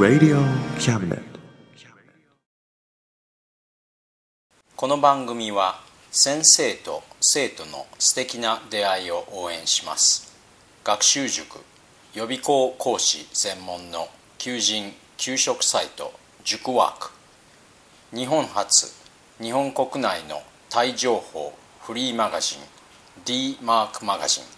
Radio Cabinet. この番組は先生と生徒の素敵な出会いを応援します。学習塾予備校講師専門の求人・給食サイト塾ワーク。日本初日本国内のタイ情報フリーマガジン d マークマガジン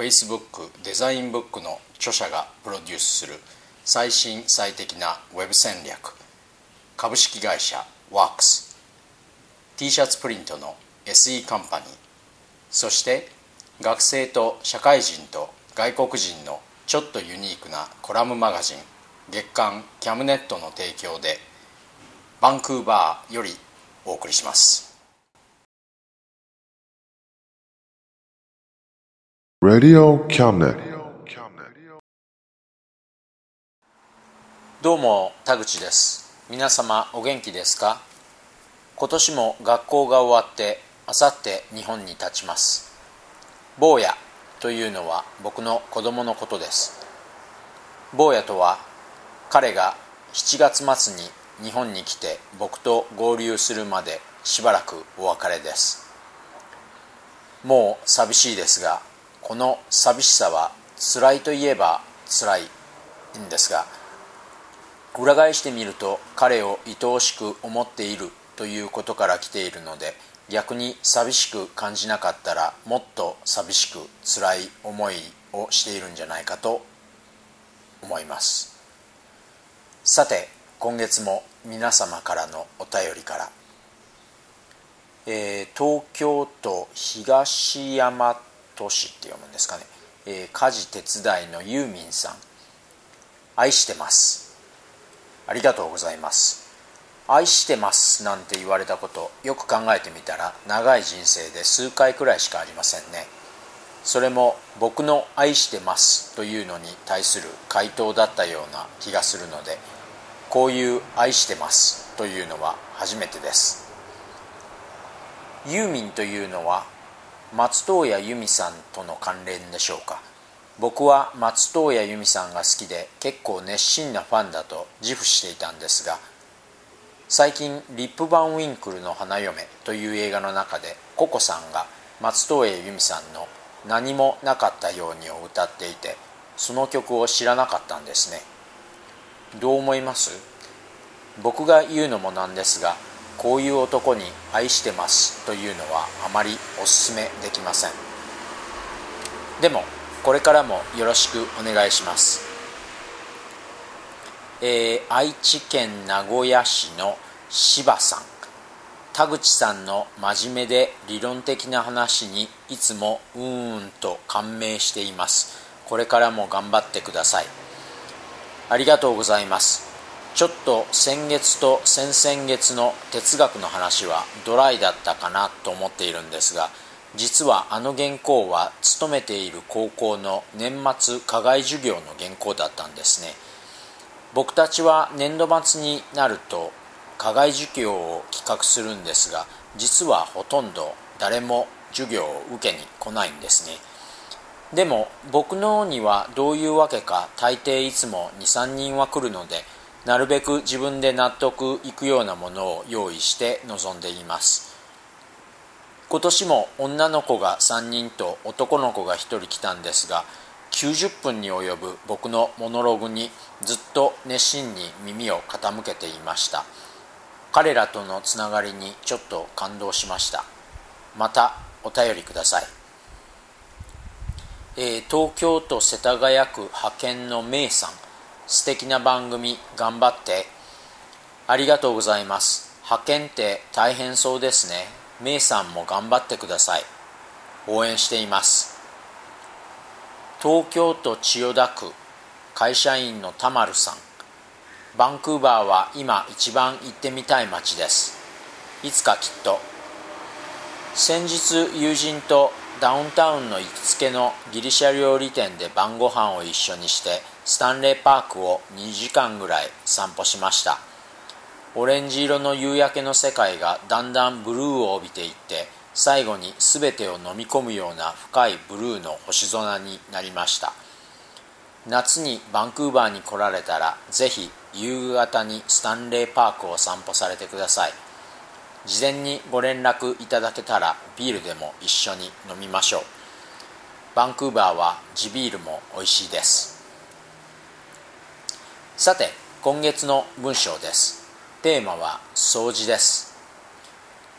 Facebook デザインブックの著者がプロデュースする最新最適なウェブ戦略。株式会社ワークス。T シャツプリントの SE カンパニー。そして学生と社会人と外国人のちょっとユニークなコラムマガジン月刊キャムネットの提供でバンクーバーよりお送りします。Radio Cabinet. どうも田口です。皆様お元気ですか？今年も学校が終わってあさって日本に立ちます。坊やというのは僕の子供のことです。坊やとは彼が7月末に日本に来て僕と合流するまでしばらくお別れです。もう寂しいですがこの寂しさは辛いといえば辛いんですが裏返してみると彼を愛おしく思っているということから来ているので逆に寂しく感じなかったらもっと寂しく辛い思いをしているんじゃないかと思います。さて今月も皆様からのお便りから、えー東京都東大和市って読むんですかね、えー家事手伝いのユーミンさん。愛してます。ありがとうございます。愛してますなんて言われたことよく考えてみたら長い人生で数回くらいしかありませんね。それも僕の愛してますというのに対する回答だったような気がするのでこういう愛してますというのは初めてです。ユーミンというのは松任谷由実さんとの関連でしょうか。僕は松任谷由実さんが好きで結構熱心なファンだと自負していたんですが最近「リップ・バン・ウィンクルの花嫁」という映画の中でココさんが松任谷由実さんの「何もなかったように」を歌っていてその曲を知らなかったんですね。どう思います？僕が言うのもなんですがこういう男に「愛してます」というのはあまりおすすめできません。でもこれからもよろしくお願いします。えー愛知県名古屋市の柴さん。田口さんの真面目で理論的な話にいつもうーんと感銘しています。これからも頑張ってください。ありがとうございます。ちょっと先月と先々月の哲学の話はドライだったかなと思っているんですが実はあの原稿は勤めている高校の年末課外授業の原稿だったんですね。僕たちは年度末になると課外授業を企画するんですが実はほとんど誰も授業を受けに来ないんですね。でも僕のにはどういうわけか大抵いつも23人は来るのでなるべく自分で納得いくようなものを用意して臨んでいます。今年も女の子が3人と男の子が1人来たんですが90分に及ぶ僕のモノログにずっと熱心に耳を傾けていました。彼らとのつながりにちょっと感動しました。またお便りください、えー東京都世田谷区派遣のメイさん。素敵な番組頑張ってありがとうございます。派遣って大変そうですね。メイさんも頑張ってください。応援しています。東京都千代田区会社員のタマルさん。バンクーバーは今一番行ってみたい街です。いつかきっと。先日友人とダウンタウンの行きつけのギリシャ料理店で晩ご飯を一緒にしてスタンレーパークを2時間ぐらい散歩しました。オレンジ色の夕焼けの世界がだんだんブルーを帯びていって最後に全てを飲み込むような深いブルーの星空になりました。夏にバンクーバーに来られたらぜひ夕方にスタンレーパークを散歩されてください。事前にご連絡いただけたらビールでも一緒に飲みましょう。バンクーバーは地ビールも美味しいです。さて今月の文章です。テーマは掃除です。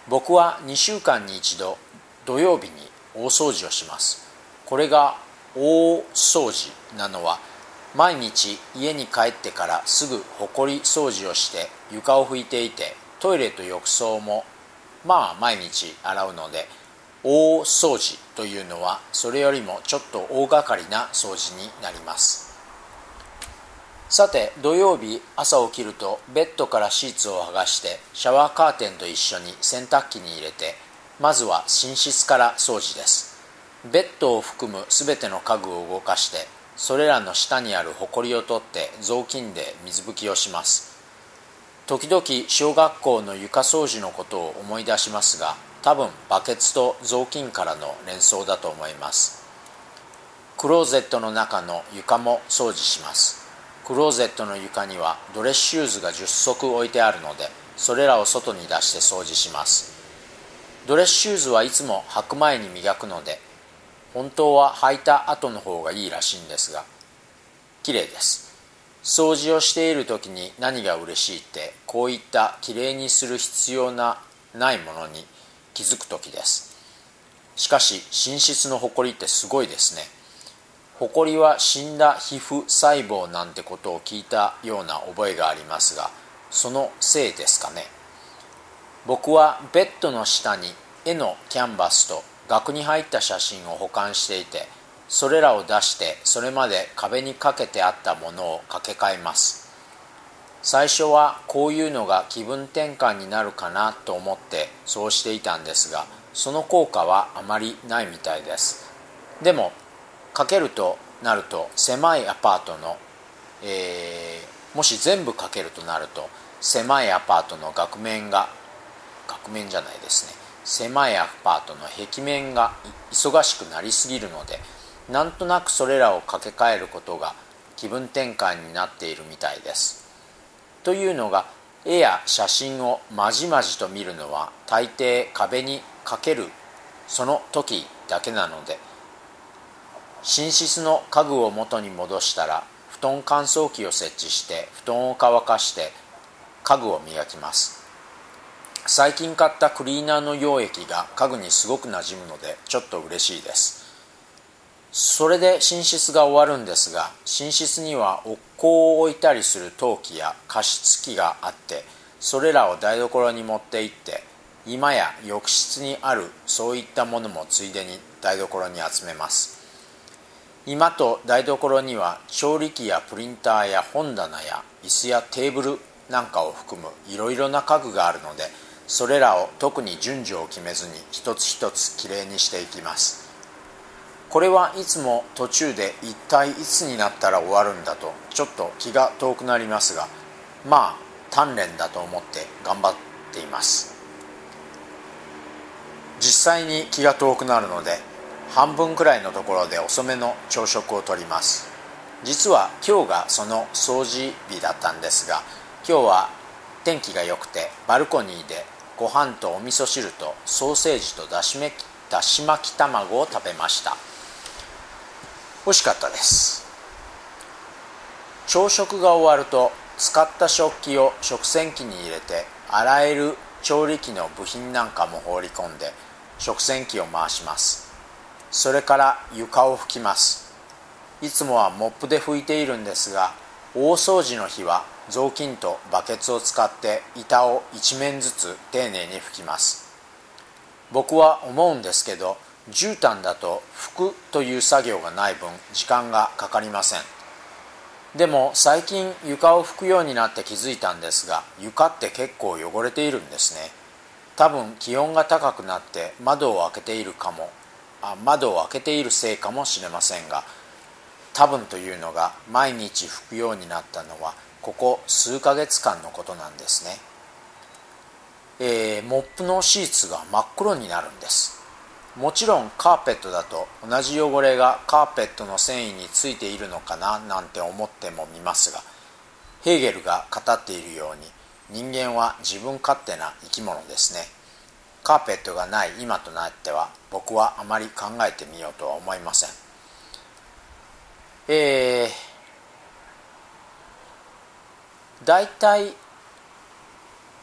僕は2週間に一度土曜日に大掃除をします。これが大掃除なのは毎日家に帰ってからすぐほこり掃除をして床を拭いていてトイレと浴槽もまあ毎日洗うので大掃除というのはそれよりもちょっと大掛かりな掃除になります。さて土曜日朝起きるとベッドからシーツを剥がしてシャワーカーテンと一緒に洗濯機に入れてまずは寝室から掃除です。ベッドを含む全ての家具を動かしてそれらの下にあるホコリを取って雑巾で水拭きをします。時々小学校の床掃除のことを思い出しますが多分バケツと雑巾からの連想だと思います。クローゼットの中の床も掃除します。クローゼットの床にはドレッシューズが10足置いてあるのでそれらを外に出して掃除します。ドレッシューズはいつも履く前に磨くので本当は履いた後の方がいいらしいんですが綺麗です。掃除をしている時に何が嬉しいってこういったきれいにする必要なないものに気づく時です。しかし寝室のホコリってすごいですね。ホコリは死んだ皮膚細胞なんてことを聞いたような覚えがありますがそのせいですかね。僕はベッドの下に絵のキャンバスと額に入った写真を保管していてそれらを出してそれまで壁にかけてあったものを掛け替えます。最初はこういうのが気分転換になるかなと思ってそうしていたんですがその効果はあまりないみたいです。でもかけるとなると狭いアパートの、えー、もし全部かけるとなると狭いアパートの額面が額面じゃないですね。狭いアパートの壁面が忙しくなりすぎるのでなんとなくそれらを掛け替えることが気分転換になっているみたいです。というのが絵や写真をまじまじと見るのは大抵壁にかけるその時だけなので寝室の家具を元に戻したら布団乾燥機を設置して布団を乾かして家具を磨きます。最近買ったクリーナーの溶液が家具にすごくなじむのでちょっと嬉しいです。それで寝室が終わるんですが寝室にはお香を置いたりする陶器や加湿器があってそれらを台所に持って行って今や浴室にあるそういったものもついでに台所に集めます。今と台所には調理器やプリンターや本棚や椅子やテーブルなんかを含むいろいろな家具があるのでそれらを特に順序を決めずに一つ一つきれいにしていきます。これはいつも途中で一体いつになったら終わるんだとちょっと気が遠くなりますがまあ鍛錬だと思って頑張っています。実際に気が遠くなるので半分くらいのところで遅めの朝食をとります。実は今日がその掃除日だったんですが今日は天気が良くてバルコニーでご飯とお味噌汁とソーセージとだし巻き卵を食べました。美味しかったです。朝食が終わると使った食器を食洗機に入れて洗える調理器の部品なんかも放り込んで食洗機を回します。それから床を拭きます。いつもはモップで拭いているんですが大掃除の日は雑巾とバケツを使って板を一面ずつ丁寧に拭きます。僕は思うんですけど絨毯だと拭くという作業がない分時間がかかりません。でも最近床を拭くようになって気づいたんですが床って結構汚れているんですね。多分気温が高くなって窓を開けているかも。窓を開けているせいかもしれませんが多分というのが毎日拭くようになったのはここ数ヶ月間のことなんですね、えー、モップのシーツが真っ黒になるんです。もちろんカーペットだと同じ汚れがカーペットの繊維についているのかななんて思ってもみますがヘーゲルが語っているように人間は自分勝手な生き物ですね。カーペットがない今となっては僕はあまり考えてみようとは思いません。えー、大体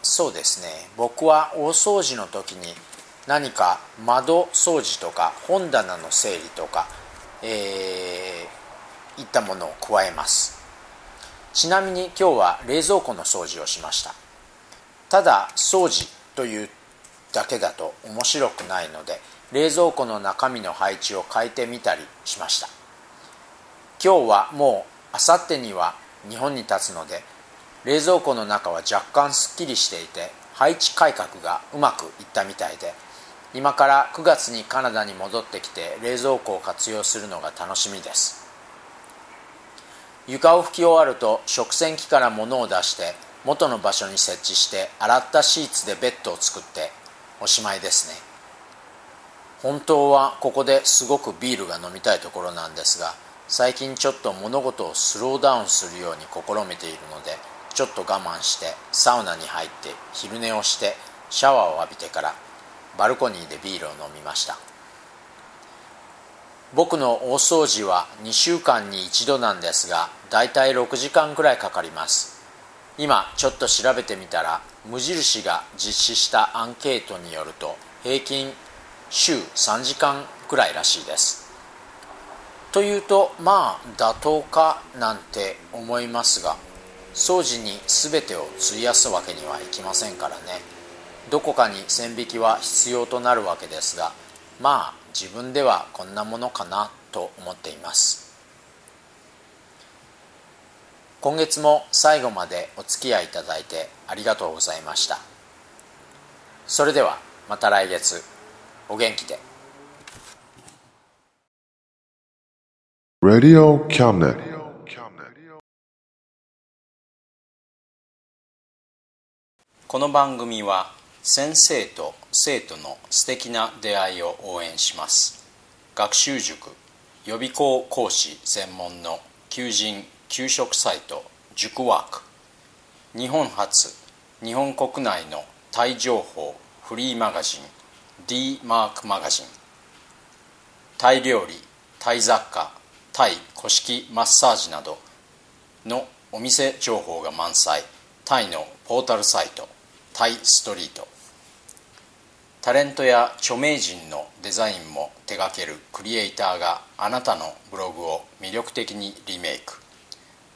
そうですね。僕は大掃除の時に何か窓掃除とか本棚の整理とか、えー、いったものを加えます。ちなみに今日は冷蔵庫の掃除をしました。ただ掃除というだけだと面白くないので冷蔵庫の中身の配置を変えてみたりしました。今日はもうあさってには日本に立つので冷蔵庫の中は若干すっきりしていて配置改革がうまくいったみたいで今から9月にカナダに戻ってきて冷蔵庫を活用するのが楽しみです。床を拭き終わると食洗機から物を出して元の場所に設置して洗ったシーツでベッドを作っておしまいですね。本当はここですごくビールが飲みたいところなんですが最近ちょっと物事をスローダウンするように試めているのでちょっと我慢してサウナに入って昼寝をしてシャワーを浴びてからバルコニーでビールを飲みました。僕の大掃除は2週間に1度なんですがだいたい6時間くらいかかります。今ちょっと調べてみたら無印が実施したアンケートによると平均週3時間くらいらしいです。というとまあ妥当かなんて思いますが掃除に全てを費やすわけにはいきませんからね。どこかに線引きは必要となるわけですがまあ自分ではこんなものかなと思っています。今月も最後までお付き合いいただいてありがとうございました。それではまた来月。お元気で。Radio Cabinet この番組は先生と生徒の素敵な出会いを応援します。学習塾予備校講師専門の求人・給食サイト塾ワーク。日本初日本国内のタイ情報フリーマガジン D マークマガジン。タイ料理タイ雑貨タイ古式マッサージなどのお店情報が満載。タイのポータルサイトタイストリート。タレントや著名人のデザインも手掛けるクリエイターがあなたのブログを魅力的にリメイク。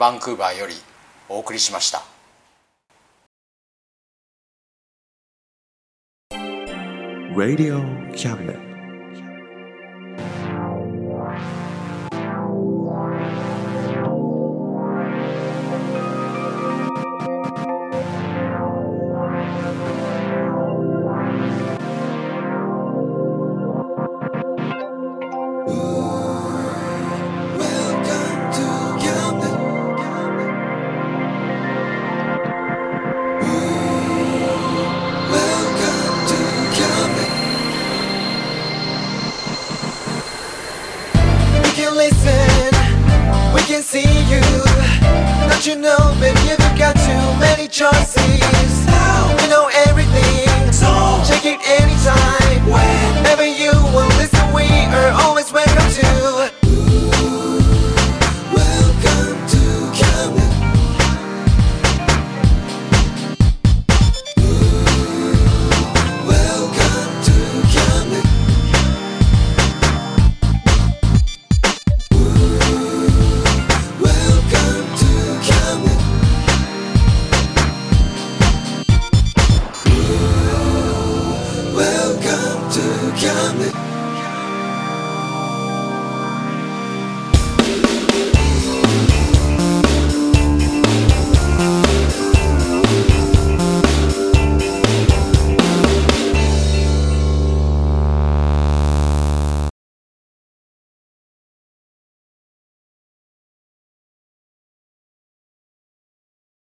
バンクーバーよりお送りしました。Radio Cabinet.